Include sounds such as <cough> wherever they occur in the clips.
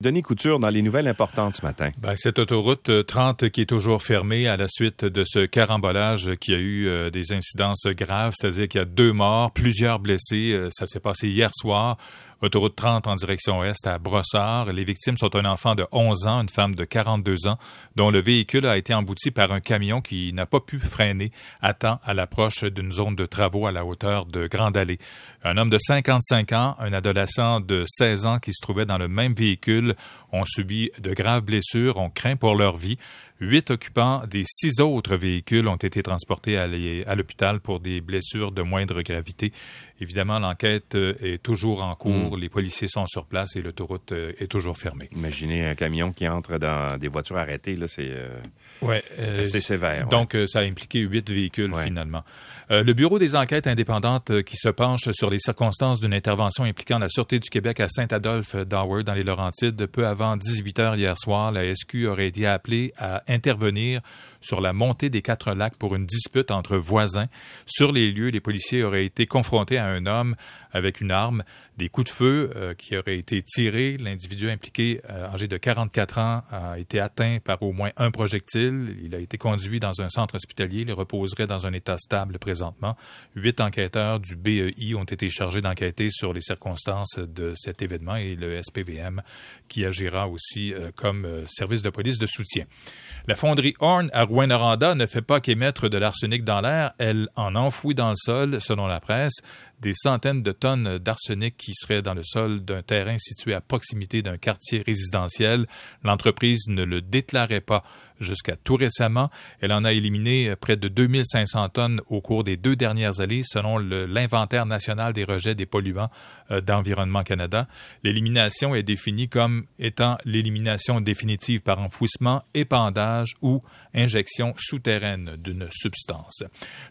Denis Couture dans les nouvelles importantes ce matin. Ben, cette autoroute 30 euh, qui est toujours fermée à la suite de ce carambolage qui a eu euh, des incidences graves, c'est-à-dire qu'il y a deux morts, plusieurs blessés. Euh, ça s'est passé hier soir. Autoroute 30 en direction ouest à Brossard. Les victimes sont un enfant de 11 ans, une femme de 42 ans, dont le véhicule a été embouti par un camion qui n'a pas pu freiner à temps à l'approche d'une zone de travaux à la hauteur de Grande Allée. Un homme de 55 ans, un adolescent de 16 ans qui se trouvait dans le même véhicule ont subi de graves blessures, ont craint pour leur vie. Huit occupants des six autres véhicules ont été transportés à l'hôpital pour des blessures de moindre gravité. Évidemment, l'enquête euh, est toujours en cours. Mm. Les policiers sont sur place et l'autoroute euh, est toujours fermée. Imaginez un camion qui entre dans des voitures arrêtées, là, c'est euh, assez sévère. Donc, ça a impliqué huit véhicules finalement. le Bureau des enquêtes indépendantes qui se penche sur les circonstances d'une intervention impliquant la Sûreté du Québec à Saint-Adolphe d'Howard dans les Laurentides, peu avant 18 heures hier soir, la SQ aurait été appelée à intervenir sur la montée des quatre lacs pour une dispute entre voisins. Sur les lieux, les policiers auraient été confrontés à un homme avec une arme, des coups de feu euh, qui auraient été tirés. L'individu impliqué, euh, âgé de 44 ans, a été atteint par au moins un projectile. Il a été conduit dans un centre hospitalier. Il reposerait dans un état stable présentement. Huit enquêteurs du BEI ont été chargés d'enquêter sur les circonstances de cet événement et le SPVM qui agira aussi euh, comme service de police de soutien. La fonderie Horn à Rouen-Noranda ne fait pas qu'émettre de l'arsenic dans l'air, elle en enfouit dans le sol, selon la presse, des centaines de tonnes d'arsenic qui seraient dans le sol d'un terrain situé à proximité d'un quartier résidentiel. L'entreprise ne le déclarait pas jusqu'à tout récemment. Elle en a éliminé près de 2500 tonnes au cours des deux dernières années, selon l'inventaire national des rejets des polluants euh, d'Environnement Canada. L'élimination est définie comme étant l'élimination définitive par enfouissement, épandage ou injection souterraine d'une substance.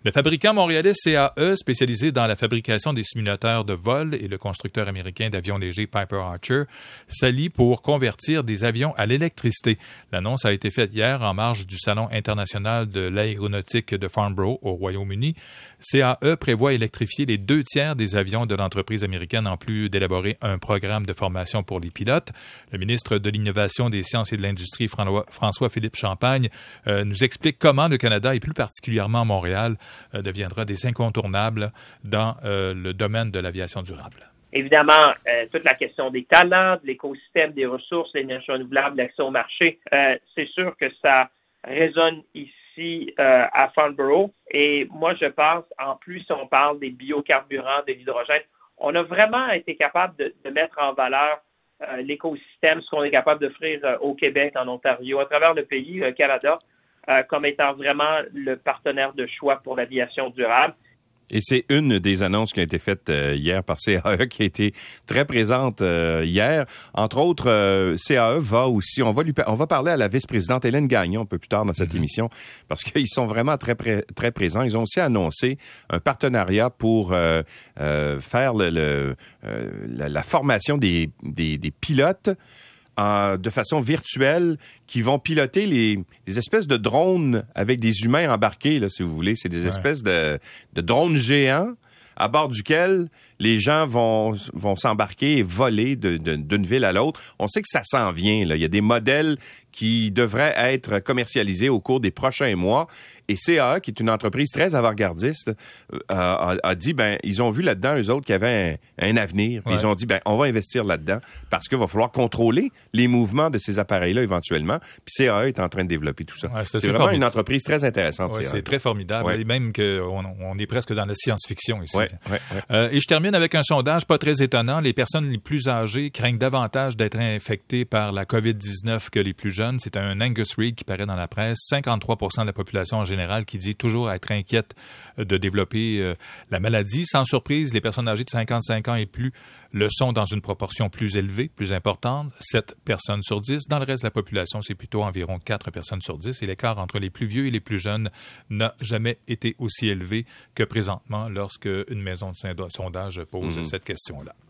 Le fabricant montréalais CAE, spécialisé dans la fabrication des simulateurs de vol, et le constructeur américain d'avions légers Piper Archer s'allie pour convertir des avions à l'électricité. L'annonce a été faite hier en marge du Salon international de l'aéronautique de Farnborough au Royaume-Uni. CAE prévoit électrifier les deux tiers des avions de l'entreprise américaine en plus d'élaborer un programme de formation pour les pilotes. Le ministre de l'Innovation, des Sciences et de l'Industrie, François-Philippe Champagne, euh, nous explique comment le Canada et plus particulièrement Montréal euh, deviendra des incontournables dans euh, le domaine de l'aviation durable. Évidemment, toute la question des talents, de l'écosystème, des ressources, l'énergie renouvelable, l'accès au marché, c'est sûr que ça résonne ici à Farnborough. Et moi, je pense, en plus, on parle des biocarburants, de l'hydrogène, on a vraiment été capable de, mettre en valeur l'écosystème, ce qu'on est capable d'offrir au Québec, en Ontario, à travers le pays, le Canada. Euh, comme étant vraiment le partenaire de choix pour l'aviation durable. Et c'est une des annonces qui a été faite euh, hier par CAE <laughs> qui a été très présente euh, hier. Entre autres, CAE va aussi, on va lui, on va parler à la vice-présidente Hélène Gagnon un peu plus tard dans cette mm-hmm. émission parce qu'ils sont vraiment très très présents. Ils ont aussi annoncé un partenariat pour faire le, la, formation des, des, des pilotes de façon virtuelle qui vont piloter les, espèces de drones avec des humains embarqués, là, si vous voulez. C'est des espèces de, de drones géants à bord duquel les gens vont, vont s'embarquer et voler d'une ville à l'autre. On sait que ça s'en vient. Là. Il y a des modèles qui devraient être commercialisés au cours des prochains mois. Et CAA, qui est une entreprise très avant-gardiste, euh, a, dit, ben, ils ont vu là-dedans, eux autres, qu'il y avait un, avenir. Ils ont dit, ben, on va investir là-dedans parce qu'il va falloir contrôler les mouvements de ces appareils-là éventuellement. Puis CAA est en train de développer tout ça. c'est vraiment une entreprise très intéressante. c'est très formidable. Et même qu'on on est presque dans la science-fiction ici. Euh, et je termine avec un sondage pas très étonnant. Les personnes les plus âgées craignent davantage d'être infectées par la COVID-19 que les plus jeunes. C'est un Angus Reid qui paraît dans la presse. 53% de la population en général qui dit toujours être inquiète de développer euh, la maladie. Sans surprise, les personnes âgées de 55 ans et plus le sont dans une proportion plus élevée, plus importante, 7 personnes sur 10. Dans le reste de la population, c'est plutôt environ 4 personnes sur 10. Et l'écart entre les plus vieux et les plus jeunes n'a jamais été aussi élevé que présentement lorsque une maison de sondage pose mm-hmm. cette question-là.